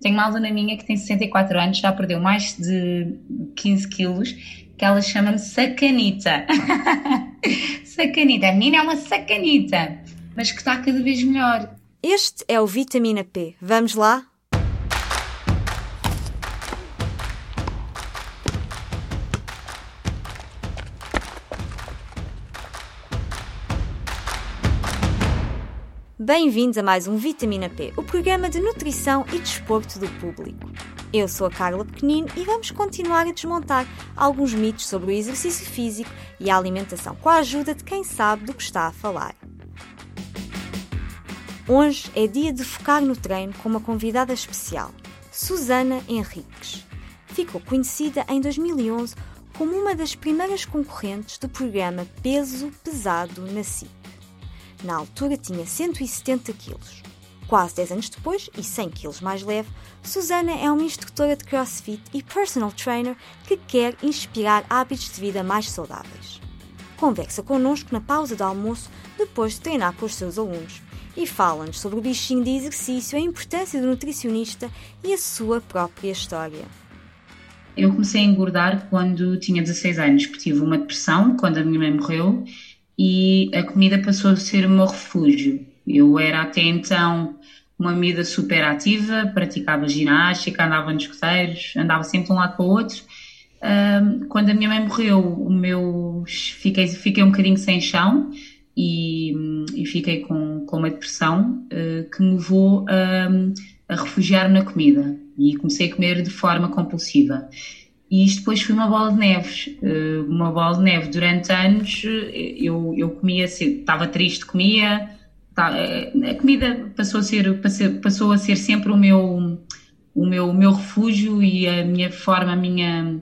Tenho uma aluna minha que tem 64 anos, já perdeu mais de 15 quilos, que ela chama-me Sacanita. sacanita, a menina é uma sacanita, mas que está cada vez melhor. Este é o Vitamina P. Vamos lá? Bem-vindos a mais um Vitamina P, o programa de nutrição e desporto do público. Eu sou a Carla Pequenino e vamos continuar a desmontar alguns mitos sobre o exercício físico e a alimentação com a ajuda de quem sabe do que está a falar. Hoje é dia de focar no treino com uma convidada especial, Susana Henriques. Ficou conhecida em 2011 como uma das primeiras concorrentes do programa Peso Pesado na SIC. Na altura tinha 170 quilos. Quase 10 anos depois, e 100 quilos mais leve, Susana é uma instrutora de crossfit e personal trainer que quer inspirar hábitos de vida mais saudáveis. Conversa connosco na pausa de almoço depois de treinar com os seus alunos e fala-nos sobre o bichinho de exercício, a importância do nutricionista e a sua própria história. Eu comecei a engordar quando tinha 16 anos, porque tive uma depressão quando a minha mãe morreu e a comida passou a ser o meu refúgio. Eu era até então uma miúda super ativa, praticava ginástica, andava nos escoteiros, andava sempre de um lado para o outro. Um, quando a minha mãe morreu, o meu fiquei, fiquei um bocadinho sem chão e, e fiquei com, com uma depressão uh, que me levou a, a refugiar na comida e comecei a comer de forma compulsiva. E isto depois foi uma bola de neves. Eh, uma bola de neve durante anos. Eh, eu, eu comia, estava triste, comia. Tá, eh, a comida passou a ser, passou a ser sempre o meu, o meu, o meu refúgio e a minha forma, a minha,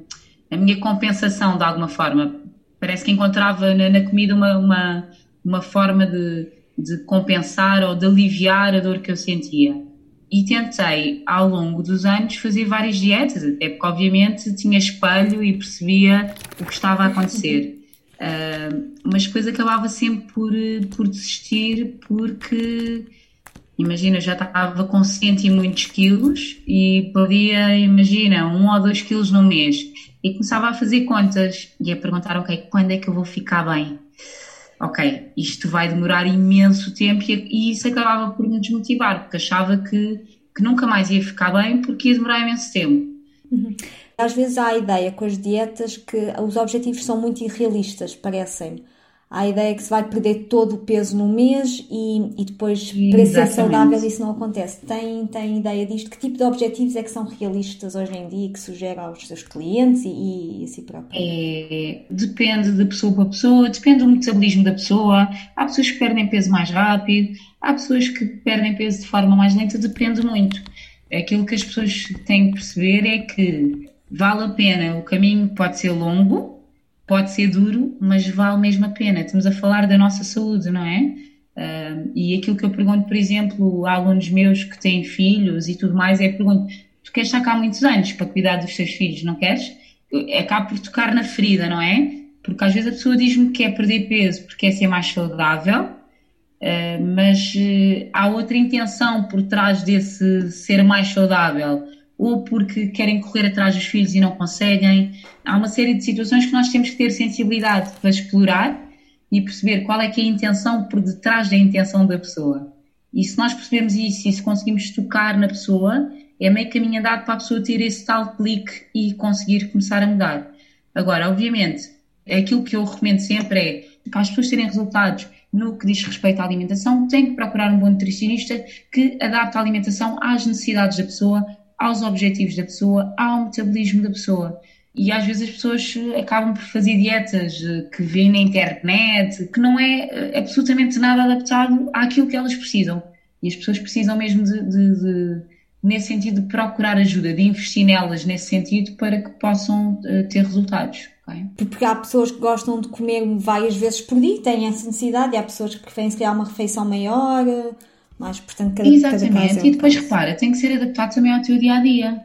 a minha compensação de alguma forma. Parece que encontrava na, na comida uma, uma, uma forma de, de compensar ou de aliviar a dor que eu sentia e tentei ao longo dos anos fazer várias dietas, até porque obviamente tinha espelho e percebia o que estava a acontecer. Uh, mas depois acabava sempre por, por desistir porque imagina, já estava com cento e muitos quilos e perdia, imagina, um ou dois quilos no mês e começava a fazer contas e a perguntar, ok, quando é que eu vou ficar bem? Ok, isto vai demorar imenso tempo e, e isso acabava por me desmotivar, porque achava que, que nunca mais ia ficar bem porque ia demorar imenso tempo. Uhum. Às vezes há a ideia com as dietas que os objetivos são muito irrealistas, parecem-me a ideia que se vai perder todo o peso num mês e, e depois para ser saudável isso não acontece. Tem, tem ideia disto? Que tipo de objetivos é que são realistas hoje em dia que sugere aos seus clientes e, e a si próprio? É, depende de pessoa para pessoa, depende do metabolismo da pessoa. Há pessoas que perdem peso mais rápido, há pessoas que perdem peso de forma mais lenta, depende muito. Aquilo que as pessoas têm que perceber é que vale a pena, o caminho pode ser longo, pode ser duro, mas vale mesmo a pena. Estamos a falar da nossa saúde, não é? Uh, e aquilo que eu pergunto, por exemplo, a alunos meus que têm filhos e tudo mais, é pergunto: tu queres estar cá muitos anos para cuidar dos teus filhos, não queres? É cá por tocar na ferida, não é? Porque às vezes a pessoa diz-me que quer perder peso porque quer ser mais saudável, uh, mas uh, há outra intenção por trás desse ser mais saudável ou porque querem correr atrás dos filhos e não conseguem. Há uma série de situações que nós temos que ter sensibilidade para explorar e perceber qual é que é a intenção por detrás da intenção da pessoa. E se nós percebemos isso e se conseguimos tocar na pessoa, é meio caminho andado para a pessoa ter esse tal clique e conseguir começar a mudar. Agora, obviamente, aquilo que eu recomendo sempre é para as pessoas terem resultados no que diz respeito à alimentação, têm que procurar um bom nutricionista que adapte a alimentação às necessidades da pessoa, aos objetivos da pessoa, ao metabolismo da pessoa. E às vezes as pessoas eh, acabam por fazer dietas eh, que vêem na internet, que não é eh, absolutamente nada adaptado àquilo que elas precisam. E as pessoas precisam mesmo de, de, de nesse sentido, de procurar ajuda, de investir nelas nesse sentido para que possam ter resultados. Okay? Porque há pessoas que gostam de comer várias vezes por dia, têm essa necessidade, e há pessoas que preferem se calhar uma refeição maior mas, portanto, cada, Exatamente, cada é e depois repara, tem que ser adaptado também ao teu dia a dia.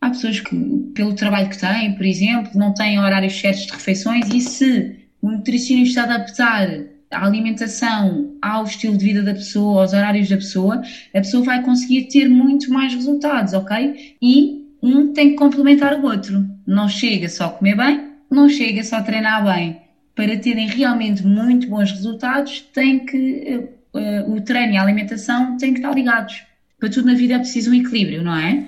Há pessoas que, pelo trabalho que têm, por exemplo, não têm horários certos de refeições e se o nutricionista adaptar à alimentação, ao estilo de vida da pessoa, aos horários da pessoa, a pessoa vai conseguir ter muito mais resultados, ok? E um tem que complementar o outro. Não chega só a comer bem, não chega só a treinar bem. Para terem realmente muito bons resultados, tem que uh, o treino e a alimentação têm que estar ligados. Para tudo na vida é preciso um equilíbrio, não é?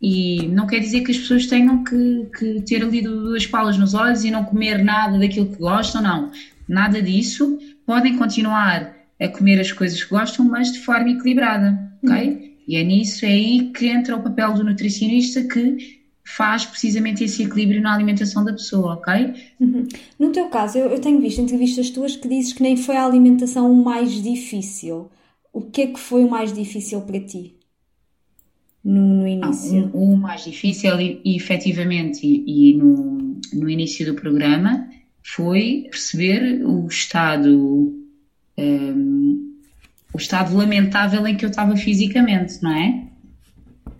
E não quer dizer que as pessoas tenham que, que ter ali duas palas nos olhos e não comer nada daquilo que gostam, não. Nada disso. Podem continuar a comer as coisas que gostam, mas de forma equilibrada, ok? Uhum. E é nisso, é aí que entra o papel do nutricionista que faz precisamente esse equilíbrio na alimentação da pessoa, ok? Uhum. No teu caso, eu, eu, tenho visto entrevistas tuas que dizes que nem foi a alimentação o mais difícil. O que é que foi o mais difícil para ti? No, no início? Ah, o, o, mais difícil, e, e efetivamente, e, e no, no início do programa, foi perceber o estado. Um, o estado lamentável em que eu estava fisicamente, não é?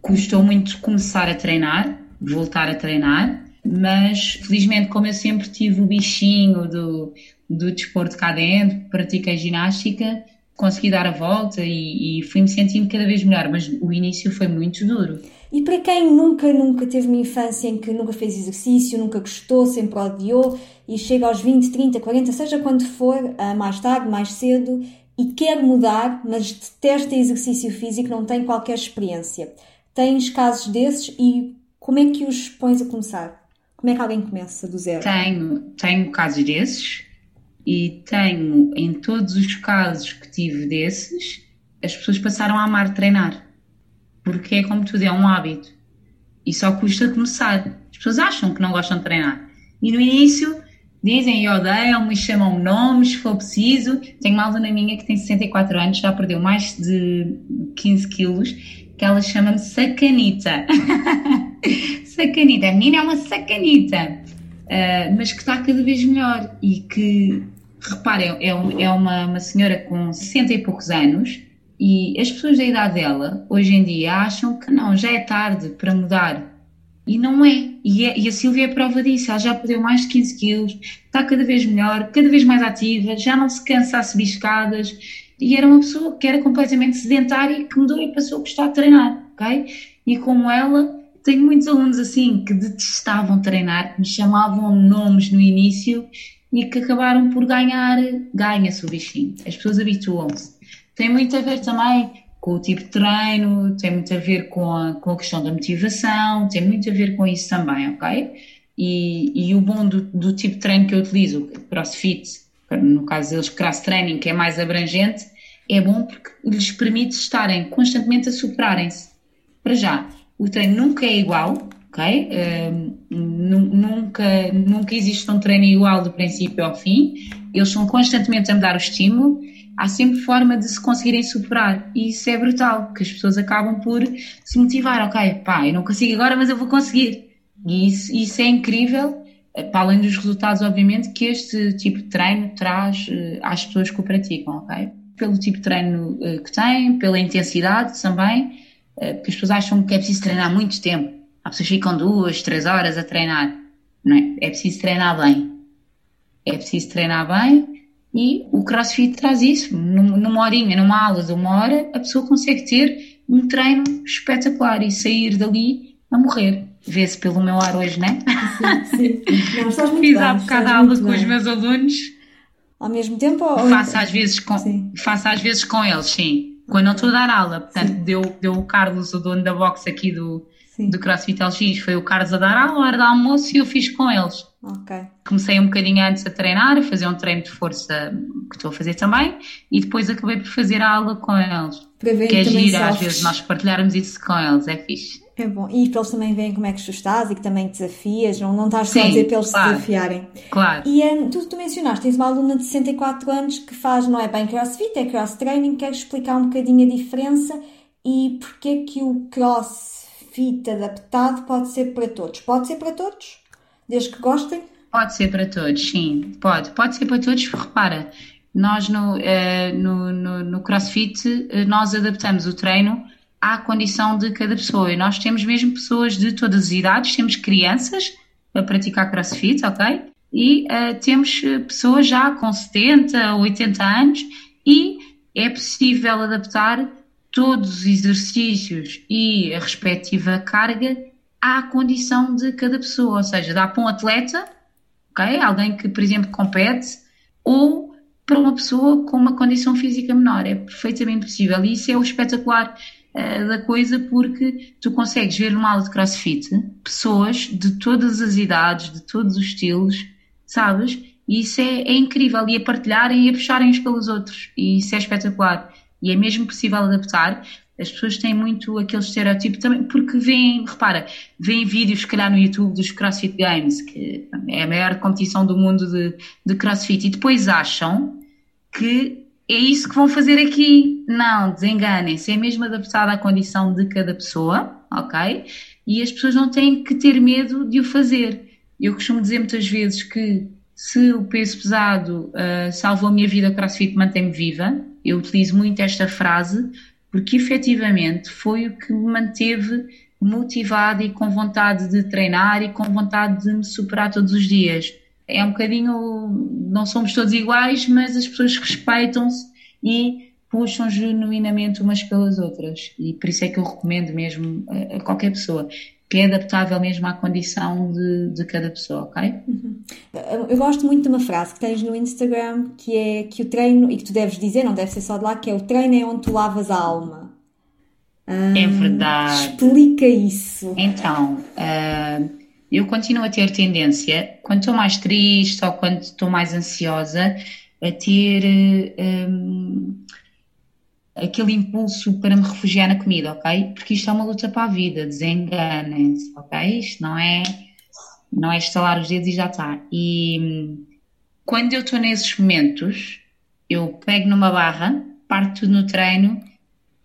Custou muito começar a treinar, voltar a treinar, mas felizmente, como eu sempre tive o bichinho do, do desporto cá dentro, pratiquei ginástica, consegui dar a volta e, e fui-me sentindo cada vez melhor, mas o início foi muito duro. E para quem nunca, nunca teve uma infância em que nunca fez exercício, nunca gostou, sempre odiou e chega aos 20, 30, 40, seja quando for, ah, mais tarde, mais cedo, e quer mudar, mas detesta exercício físico, não tem qualquer experiência. Tens casos desses e como é que os pões a começar? Como é que alguém começa do zero? Tenho, tenho casos desses e tenho, em todos os casos que tive desses, as pessoas passaram a amar treinar. Porque é como tudo, é um hábito. E só custa começar. As pessoas acham que não gostam de treinar. E no início dizem e odeiam, me chamam nomes, se for preciso. Tenho uma aluna minha que tem 64 anos, já perdeu mais de 15 quilos, que ela chama-me Sacanita. sacanita, a menina é uma sacanita, uh, mas que está cada vez melhor e que, reparem, é, é uma, uma senhora com 60 e poucos anos e as pessoas da idade dela, hoje em dia, acham que não, já é tarde para mudar. E não é. E, é, e a Silvia é prova disso. Ela já perdeu mais de 15 quilos, está cada vez melhor, cada vez mais ativa, já não se cansa a subir escadas. E era uma pessoa que era completamente sedentária e que mudou e passou a gostar de treinar, ok? E como ela, tenho muitos alunos assim que detestavam treinar, que me chamavam nomes no início e que acabaram por ganhar, ganha-se o bichinho. As pessoas habituam-se. Tem muito a ver também com o tipo de treino, tem muito a ver com a, com a questão da motivação, tem muito a ver com isso também, ok? E, e o bom do, do tipo de treino que eu utilizo, crossfit, no caso deles cross training, que é mais abrangente, é bom porque lhes permite estarem constantemente a superarem-se. Para já, o treino nunca é igual, ok? Uh, nunca, nunca existe um treino igual do princípio ao fim. Eles são constantemente a mudar o estímulo. Há sempre forma de se conseguirem superar. E isso é brutal, porque as pessoas acabam por se motivar. Ok, pá, eu não consigo agora, mas eu vou conseguir. E isso, isso é incrível, para além dos resultados, obviamente, que este tipo de treino traz uh, às pessoas que o praticam, ok? Pelo tipo de treino uh, que têm, pela intensidade também eh, porque as pessoas acham que é preciso treinar muito tempo. As pessoas ficam duas, três horas a treinar. Não é? é preciso treinar bem. É preciso treinar bem e o CrossFit traz isso. Numa horinha, numa aula de uma hora, a pessoa consegue ter um treino espetacular e sair dali a morrer. Vê-se pelo meu ar hoje, né? Sim, sim. Não, Fiz há bocado aula com os meus alunos. Ao mesmo tempo? Ou... Faço, às vezes com, faço às vezes com eles, sim quando não estou a dar aula. Portanto, deu, deu o Carlos, o dono da box aqui do, do CrossFit LX, foi o Carlos a dar aula, a hora do almoço e eu fiz com eles. Okay. Comecei um bocadinho antes a treinar, a fazer um treino de força que estou a fazer também, e depois acabei por fazer a aula com eles. Para ver que é giro, às vezes nós partilharmos isso com eles, é fixe. É bom. E para eles também verem como é que tu estás e que também desafias, não, não estás só a dizer para eles claro, se desafiarem. Claro. E um, tu, tu mencionaste, tens uma aluna de 64 anos que faz, não é bem crossfit, é cross training, queres explicar um bocadinho a diferença e porque é que o crossfit adaptado pode ser para todos? Pode ser para todos? Desde que gostem? Pode ser para todos, sim. Pode. Pode ser para todos. Repara, nós no, uh, no, no, no crossfit, uh, nós adaptamos o treino à condição de cada pessoa. E nós temos mesmo pessoas de todas as idades, temos crianças a praticar crossfit, ok? e uh, temos pessoas já com 70, 80 anos e é possível adaptar todos os exercícios e a respectiva carga à condição de cada pessoa, ou seja, dá para um atleta, ok, alguém que, por exemplo, compete, ou para uma pessoa com uma condição física menor, é perfeitamente possível e isso é o espetacular uh, da coisa porque tu consegues ver numa aula de crossfit pessoas de todas as idades, de todos os estilos, sabes? E isso é, é incrível, e a partilharem e a puxarem uns pelos outros, e isso é espetacular. E é mesmo possível adaptar. As pessoas têm muito aquele estereótipo também, porque veem, repara, veem vídeos, se calhar, no YouTube dos CrossFit Games, que é a maior competição do mundo de, de CrossFit, e depois acham que é isso que vão fazer aqui. Não, desenganem-se, é mesmo adaptado à condição de cada pessoa, ok? E as pessoas não têm que ter medo de o fazer. Eu costumo dizer muitas vezes que se o peso pesado uh, salvou a minha vida, o crossfit mantém-me viva. Eu utilizo muito esta frase porque efetivamente foi o que me manteve motivada e com vontade de treinar e com vontade de me superar todos os dias. É um bocadinho, não somos todos iguais, mas as pessoas respeitam-se e puxam genuinamente umas pelas outras. E por isso é que eu recomendo mesmo a, a qualquer pessoa que é adaptável mesmo à condição de, de cada pessoa, ok? Uhum. Eu gosto muito de uma frase que tens no Instagram que é que o treino, e que tu deves dizer, não deve ser só de lá, que é o treino é onde tu lavas a alma. é verdade. Explica isso. Então, uh, eu continuo a ter tendência, quando estou mais triste ou quando estou mais ansiosa, a ter. Um, aquele impulso para me refugiar na comida, ok? Porque isto é uma luta para a vida, desenganem-se, ok? Isto não é, não é estalar os dedos e já está. E quando eu estou nesses momentos, eu pego numa barra, parto tudo no treino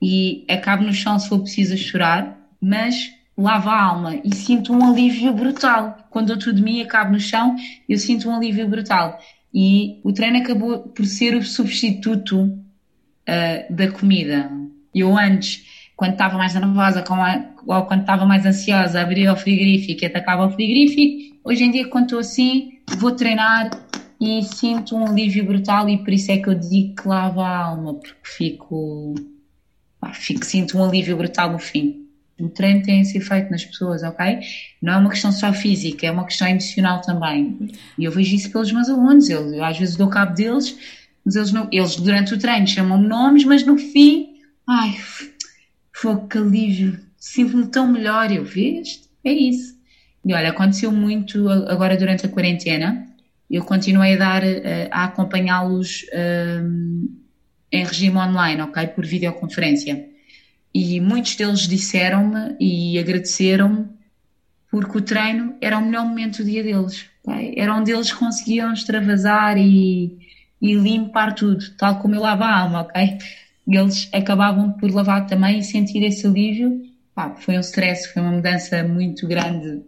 e acabo no chão se for preciso chorar, mas lavo a alma e sinto um alívio brutal. Quando eu estou de mim acabo no chão, eu sinto um alívio brutal. E o treino acabou por ser o substituto uh, da comida. Eu antes, quando estava mais nervosa a, ou quando estava mais ansiosa, abria o frigorífico e atacava o frigorífico. Hoje em dia, quando estou assim, vou treinar e sinto um alívio brutal e por isso é que eu digo que lava a alma, porque fico, pá, fico sinto um alívio brutal no fim. O treino tem esse efeito nas pessoas, ok? Não é uma questão só física, é uma questão emocional também. E eu vejo isso pelos meus alunos. Eu, eu às vezes dou cabo deles mas eles, não, eles durante o treino chamam-me nomes, mas no fim, ai, foi que alívio, sinto-me tão melhor. Eu, vês? É isso. E olha, aconteceu muito agora durante a quarentena. Eu continuei a dar, eh, a acompanhá-los um, eh, em regime online, ok? Por videoconferência. E muitos deles disseram-me e agradeceram-me porque o treino era o melhor momento do dia deles. Okay? Era onde eles conseguiam extravasar e, e limpar tudo, tal como eu lavo a alma, ok? Eles acabavam por lavar também e sentir esse alívio. Pá, foi um stress, foi uma mudança muito grande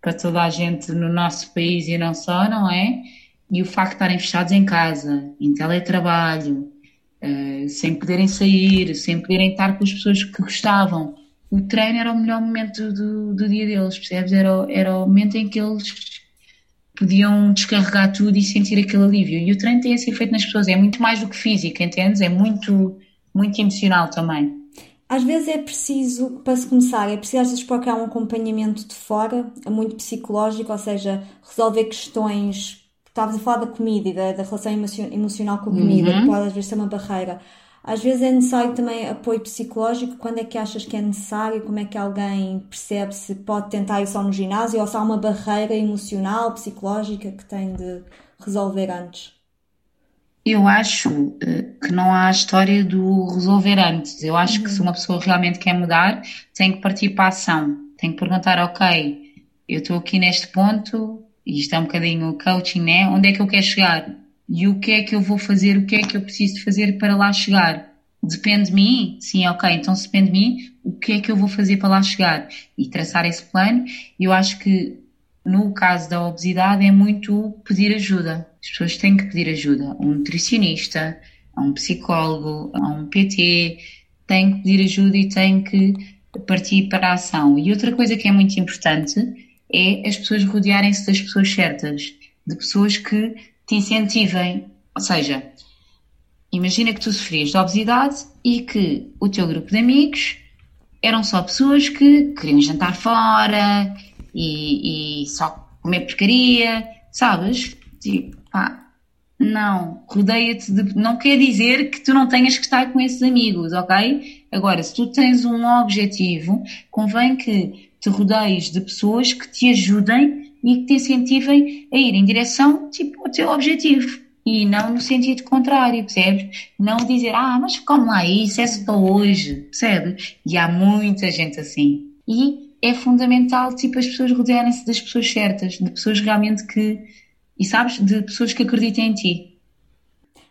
para toda a gente no nosso país e não só, não é? E o facto de estarem fechados em casa, em teletrabalho, uh, sem poderem sair, sem poderem estar com as pessoas que gostavam. O treino era o melhor momento do, do dia deles, percebes? Era, era o momento em que eles podiam descarregar tudo e sentir aquele alívio. E o treino tem esse efeito nas pessoas, é muito mais do que físico, entendes? É muito, muito emocional também. Às vezes é preciso, para se começar, é preciso às vezes procurar um acompanhamento de fora, muito psicológico, ou seja, resolver questões. Estavas a falar da comida e da, da relação emocional com a comida, uhum. que pode às vezes ser uma barreira. Às vezes é necessário também apoio psicológico. Quando é que achas que é necessário? Como é que alguém percebe se pode tentar ir só no ginásio ou se há uma barreira emocional, psicológica que tem de resolver antes? Eu acho eh, que não há a história do resolver antes. Eu acho uhum. que se uhum. uma pessoa realmente quer mudar, tem que partir para a ação. Tem que perguntar, ok, eu estou aqui neste ponto, isto é um bocadinho coaching, né? Onde é que eu quero chegar? e o que é que eu vou fazer, o que é que eu preciso fazer para lá chegar. Depende de mim? Sim, ok, então se depende de mim, o que é que eu vou fazer para lá chegar? E traçar esse plano, eu acho que no caso da obesidade é muito pedir ajuda. As pessoas têm que pedir ajuda um nutricionista, a um psicólogo, a um PT, têm que pedir ajuda e têm que partir para a ação. E outra coisa que é muito importante é as pessoas rodearem-se das pessoas certas de pessoas que te incentivem. Ou seja, imagina que tu sofrias de obesidade e que o teu grupo de amigos eram só pessoas que queriam jantar fora e, e só comer porcaria, sabes? Tipo, pá, não, rodeia-te de. Não quer dizer que tu não tenhas que estar com esses amigos, ok? Agora, se tu tens um objetivo, convém que te rodeies de pessoas que te ajudem e que te incentivem a ir em direção tipo, ao teu objetivo e não no sentido contrário, percebes? Não dizer, ah, mas como lá isso, é só hoje, percebes? E há muita gente assim. E é fundamental, tipo, as pessoas rodearem-se das pessoas certas, de pessoas realmente que, e sabes, de pessoas que acreditem em ti.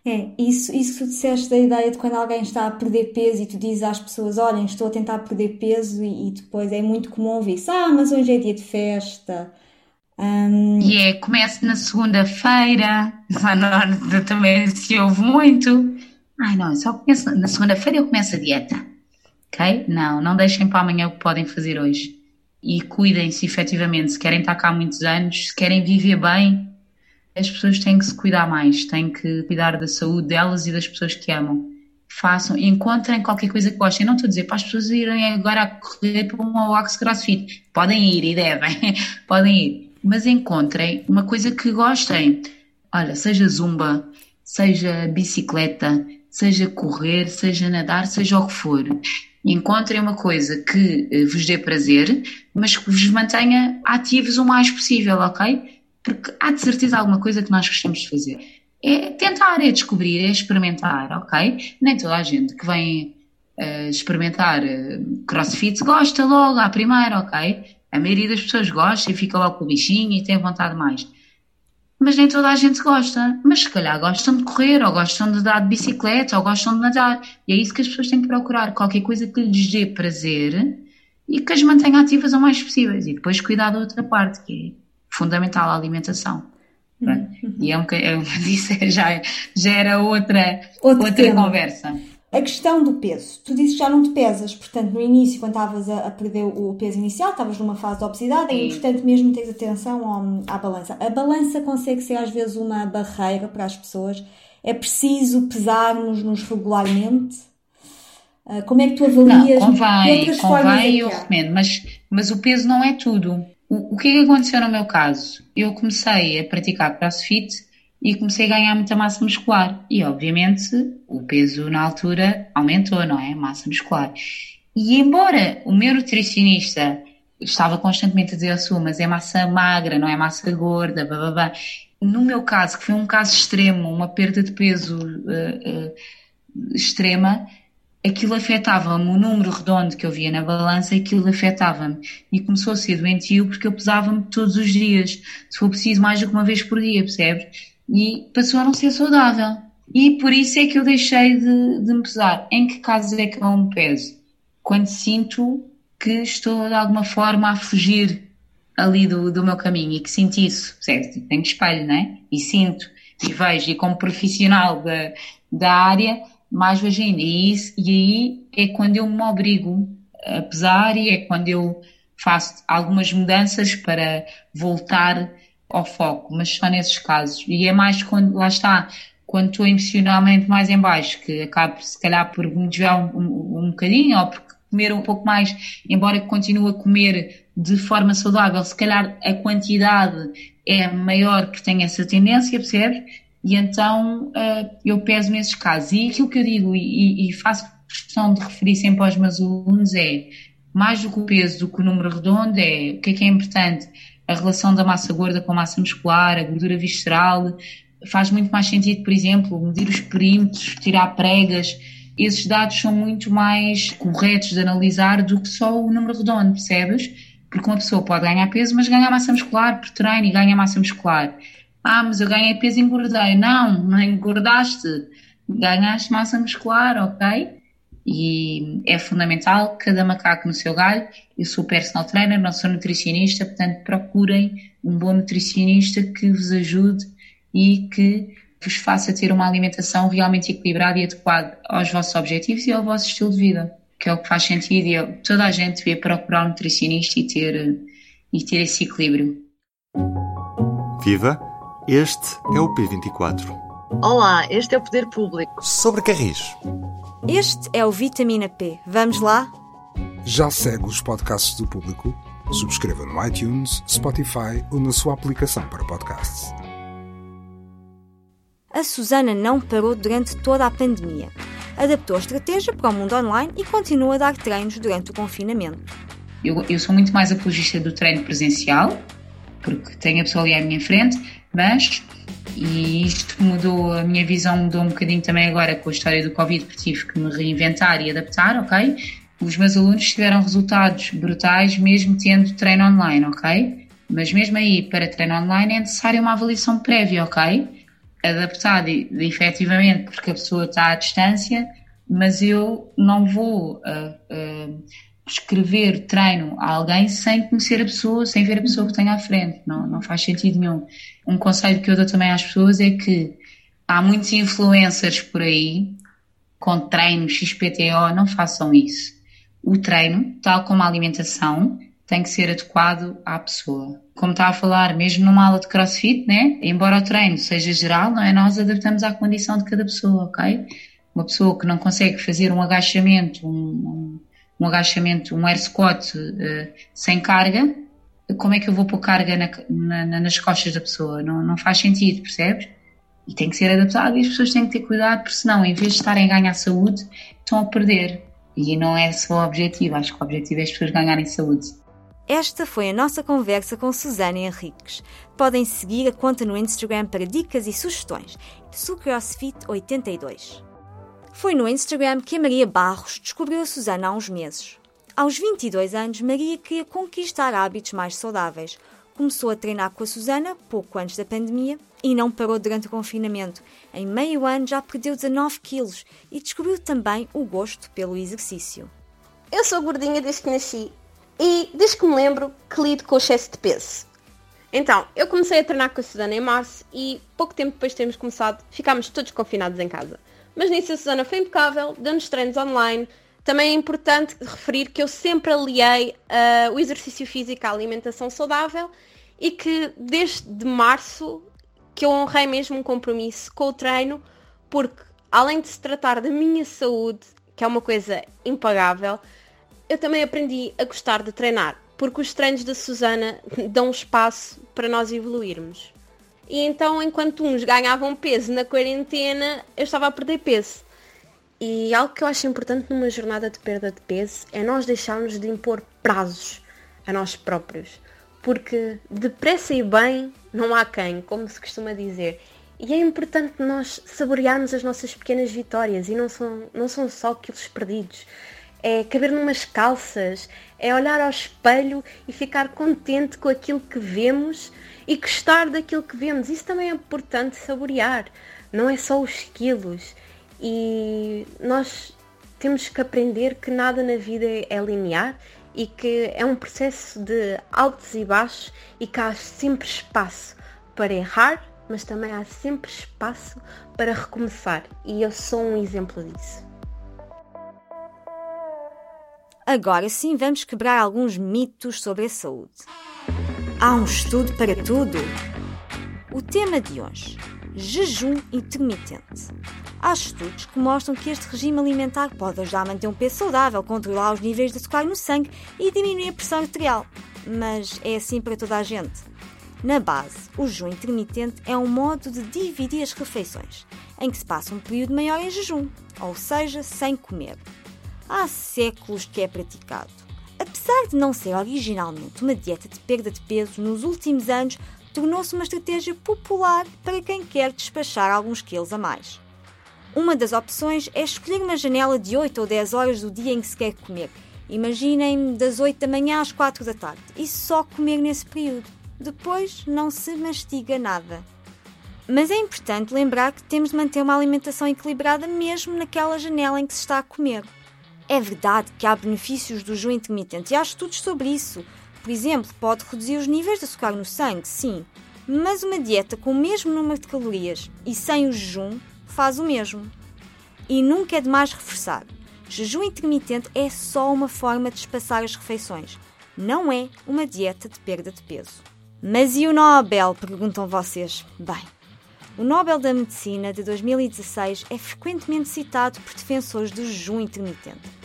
É, isso, isso que tu disseste da ideia de quando alguém está a perder peso e tu dizes às pessoas, olhem, estou a tentar perder peso e, e depois é muito comum ouvir ah, mas hoje é dia de festa, um... E é, começo na segunda-feira, também se ouve muito. Ai não, só começo, na segunda-feira eu começo a dieta. Ok? Não, não deixem para amanhã o que podem fazer hoje. E cuidem-se efetivamente, se querem estar cá há muitos anos, se querem viver bem, as pessoas têm que se cuidar mais, têm que cuidar da saúde delas e das pessoas que amam. Façam, encontrem qualquer coisa que gostem. Não estou a dizer para as pessoas irem agora a correr para um Oax CrossFit. Podem ir e devem, podem ir mas encontrem uma coisa que gostem. Olha, seja zumba, seja bicicleta, seja correr, seja nadar, seja o que for. Encontrem uma coisa que eh, vos dê prazer, mas que vos mantenha ativos o mais possível, ok? Porque há de certeza alguma coisa que nós gostamos de fazer. É tentar, é descobrir, é experimentar, ok? Nem toda a gente que vem uh, experimentar uh, crossfit gosta logo à primeira, ok? A maioria das pessoas gosta e fica logo com o bichinho e tem vontade mais. Mas nem toda a gente gosta. Mas se calhar gostam de correr, ou gostam de dar de bicicleta, ou gostam de nadar. E é isso que as pessoas têm que procurar. Qualquer coisa que lhes dê prazer e que as mantenha ativas o mais possíveis. E depois cuidar da outra parte, que é fundamental, a alimentação. Uhum. E é um, é, isso já, já era outra, Outro outra conversa. A questão do peso. Tu dizes que já não te pesas, portanto, no início, quando estavas a, a, perder o peso inicial, estavas numa fase de obesidade, e portanto mesmo tens atenção ao, à balança. A balança consegue ser às vezes uma barreira para as pessoas. É preciso pesarmos-nos regularmente? Uh, como é que tu avalias? Não, convém, convém, eu recomendo, mas, mas o peso não é tudo. O, que é que aconteceu no meu caso? Eu comecei a praticar crossfit e comecei a ganhar muita massa muscular. E, obviamente, o peso na altura aumentou, não é? Massa muscular. E, embora o meu nutricionista estava constantemente a dizer assim, mas é massa magra, não é massa gorda, blá, blá, blá. No meu caso, que foi um caso extremo, uma perda de peso uh, uh, extrema, aquilo afetava-me, o número redondo que eu via na balança, aquilo afetava-me. E começou a ser doentio porque eu pesava-me todos os dias, se for preciso mais do que uma vez por dia, percebes? e passou a não ser saudável. E por isso é que eu deixei de, de me pesar. Em que casos é que eu me peso? Quando sinto que estou de alguma forma a fugir ali do, do meu caminho e que sinto isso, certo? Tenho espelho, não é? E sinto, e vejo, e como profissional da, da área, mais ainda. E, isso, e aí é quando eu me obrigo a pesar e é quando eu faço algumas mudanças para voltar ao foco, mas só nesses casos. E é mais quando, lá está, quando estou emocionalmente mais em baixo, que acabo se calhar por me desviar um, um, um bocadinho ou por comer um pouco mais, embora continue a comer de forma saudável, se calhar a quantidade é maior porque tenho essa tendência, percebe? E então uh, eu peso nesses casos. E aquilo que eu digo e, e faço questão de referir sempre aos meus alunos é mais do que o peso, do que o número redondo, é o que é que é importante a relação da massa gorda com a massa muscular, a gordura visceral. Faz muito mais sentido, por exemplo, medir os perímetros, tirar pregas. Esses dados são muito mais corretos de analisar do que só o número redondo, percebes? Porque uma pessoa pode ganhar peso, mas ganha massa muscular por treino e ganha massa muscular. Ah, mas eu ganhei peso e engordei. Não, não engordaste. Ganhaste massa muscular, ok? E é fundamental, cada macaco no seu galho. Eu sou personal trainer, não sou nutricionista, portanto procurem um bom nutricionista que vos ajude e que vos faça ter uma alimentação realmente equilibrada e adequada aos vossos objetivos e ao vosso estilo de vida, que é o que faz sentido e toda a gente devia procurar um nutricionista e ter, e ter esse equilíbrio. Viva! Este é o P24. Olá, este é o Poder Público. Sobre Carris. Este é o Vitamina P. Vamos lá? Já segue os podcasts do Público? Subscreva no iTunes, Spotify ou na sua aplicação para podcasts. A Susana não parou durante toda a pandemia. Adaptou a estratégia para o mundo online e continua a dar treinos durante o confinamento. Eu, eu sou muito mais apologista do treino presencial, porque tenho a pessoa ali à minha frente, mas, e isto mudou, a minha visão mudou um bocadinho também agora com a história do Covid, porque tive que me reinventar e adaptar, ok? Os meus alunos tiveram resultados brutais mesmo tendo treino online, ok? Mas mesmo aí, para treino online é necessária uma avaliação prévia, ok? Adaptada efetivamente porque a pessoa está à distância, mas eu não vou uh, uh, escrever treino a alguém sem conhecer a pessoa, sem ver a pessoa que tem à frente. Não, não faz sentido nenhum. Um conselho que eu dou também às pessoas é que há muitos influencers por aí com treino XPTO, não façam isso. O treino, tal como a alimentação, tem que ser adequado à pessoa. Como estava a falar, mesmo numa aula de crossfit, né? Embora o treino seja geral, não é? Nós adaptamos à condição de cada pessoa, ok? Uma pessoa que não consegue fazer um agachamento, um, um um agachamento, um air squat uh, sem carga, como é que eu vou pôr carga na, na, nas costas da pessoa? Não, não faz sentido, percebes? E tem que ser adaptado e as pessoas têm que ter cuidado, porque senão, em vez de estarem a ganhar saúde, estão a perder. E não é só o objetivo, acho que o objetivo é as pessoas ganharem saúde. Esta foi a nossa conversa com Susana Henriques. Podem seguir a conta no Instagram para dicas e sugestões. SuCrossFit82. Foi no Instagram que a Maria Barros descobriu a Susana há uns meses. Aos 22 anos, Maria queria conquistar hábitos mais saudáveis. Começou a treinar com a Susana pouco antes da pandemia e não parou durante o confinamento. Em meio ano já perdeu 19 quilos e descobriu também o gosto pelo exercício. Eu sou gordinha desde que nasci e desde que me lembro que lido com o excesso de peso. Então, eu comecei a treinar com a Susana em março e pouco tempo depois de termos começado, ficámos todos confinados em casa. Mas nisso a Susana foi impecável, dando-nos treinos online. Também é importante referir que eu sempre aliei uh, o exercício físico à alimentação saudável e que desde março que eu honrei mesmo um compromisso com o treino, porque além de se tratar da minha saúde, que é uma coisa impagável, eu também aprendi a gostar de treinar, porque os treinos da Susana dão espaço para nós evoluirmos. E então, enquanto uns ganhavam peso na quarentena, eu estava a perder peso. E algo que eu acho importante numa jornada de perda de peso é nós deixarmos de impor prazos a nós próprios. Porque depressa e bem não há quem, como se costuma dizer. E é importante nós saborearmos as nossas pequenas vitórias e não são, não são só quilos perdidos. É caber numas calças, é olhar ao espelho e ficar contente com aquilo que vemos e gostar daquilo que vemos. Isso também é importante saborear. Não é só os quilos. E nós temos que aprender que nada na vida é linear e que é um processo de altos e baixos e que há sempre espaço para errar, mas também há sempre espaço para recomeçar. E eu sou um exemplo disso. Agora sim vamos quebrar alguns mitos sobre a saúde. Há um estudo para tudo? O tema de hoje: jejum intermitente. Há estudos que mostram que este regime alimentar pode ajudar a manter um peso saudável, controlar os níveis de açúcar no sangue e diminuir a pressão arterial. Mas é assim para toda a gente? Na base, o jejum intermitente é um modo de dividir as refeições, em que se passa um período maior em jejum, ou seja, sem comer. Há séculos que é praticado Apesar de não ser originalmente uma dieta de perda de peso, nos últimos anos tornou-se uma estratégia popular para quem quer despachar alguns quilos a mais. Uma das opções é escolher uma janela de 8 ou 10 horas do dia em que se quer comer. Imaginem das 8 da manhã às 4 da tarde e só comer nesse período. Depois não se mastiga nada. Mas é importante lembrar que temos de manter uma alimentação equilibrada mesmo naquela janela em que se está a comer. É verdade que há benefícios do jejum intermitente e há estudos sobre isso. Por exemplo, pode reduzir os níveis de açúcar no sangue, sim, mas uma dieta com o mesmo número de calorias e sem o jejum faz o mesmo. E nunca é demais reforçar: jejum intermitente é só uma forma de espaçar as refeições, não é uma dieta de perda de peso. Mas e o Nobel? perguntam vocês. Bem, o Nobel da Medicina de 2016 é frequentemente citado por defensores do jejum intermitente.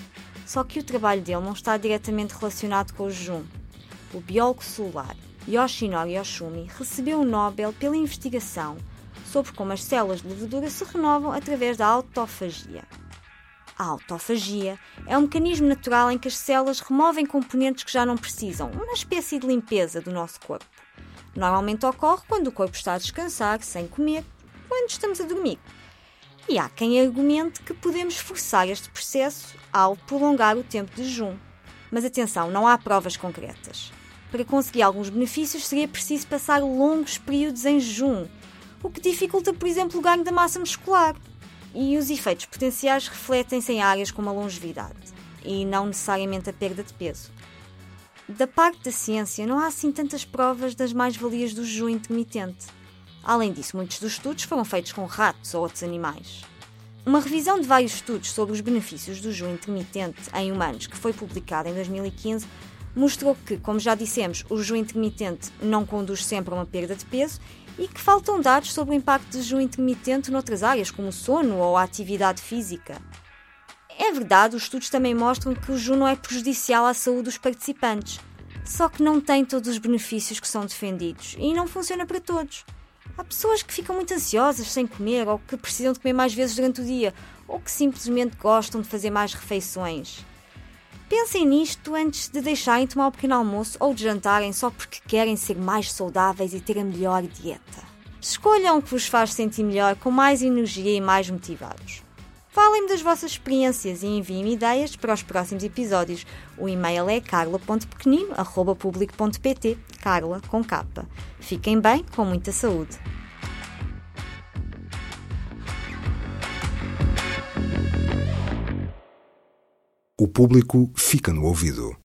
Só que o trabalho dele não está diretamente relacionado com o jejum. O biólogo celular Yoshinori Yoshumi recebeu o Nobel pela investigação sobre como as células de levedura se renovam através da autofagia. A autofagia é um mecanismo natural em que as células removem componentes que já não precisam, uma espécie de limpeza do nosso corpo. Normalmente ocorre quando o corpo está a descansar, sem comer, quando estamos a dormir. E há quem argumente que podemos forçar este processo ao prolongar o tempo de jejum. Mas atenção, não há provas concretas. Para conseguir alguns benefícios seria preciso passar longos períodos em jejum, o que dificulta, por exemplo, o ganho da massa muscular. E os efeitos potenciais refletem-se em áreas como a longevidade e não necessariamente a perda de peso. Da parte da ciência, não há assim tantas provas das mais-valias do jejum intermitente. Além disso, muitos dos estudos foram feitos com ratos ou outros animais. Uma revisão de vários estudos sobre os benefícios do jejum intermitente em humanos, que foi publicada em 2015, mostrou que, como já dissemos, o jejum intermitente não conduz sempre a uma perda de peso e que faltam dados sobre o impacto do jejum intermitente noutras áreas, como o sono ou a atividade física. É verdade, os estudos também mostram que o jejum não é prejudicial à saúde dos participantes, só que não tem todos os benefícios que são defendidos e não funciona para todos. Há pessoas que ficam muito ansiosas sem comer, ou que precisam de comer mais vezes durante o dia, ou que simplesmente gostam de fazer mais refeições. Pensem nisto antes de deixarem de tomar o pequeno almoço ou de jantarem só porque querem ser mais saudáveis e ter a melhor dieta. Escolham o que vos faz sentir melhor, com mais energia e mais motivados. Falem-me das vossas experiências e enviem-me ideias para os próximos episódios. O e-mail é carla.pequenino.publico.pt Carla com capa. Fiquem bem, com muita saúde. O público fica no ouvido.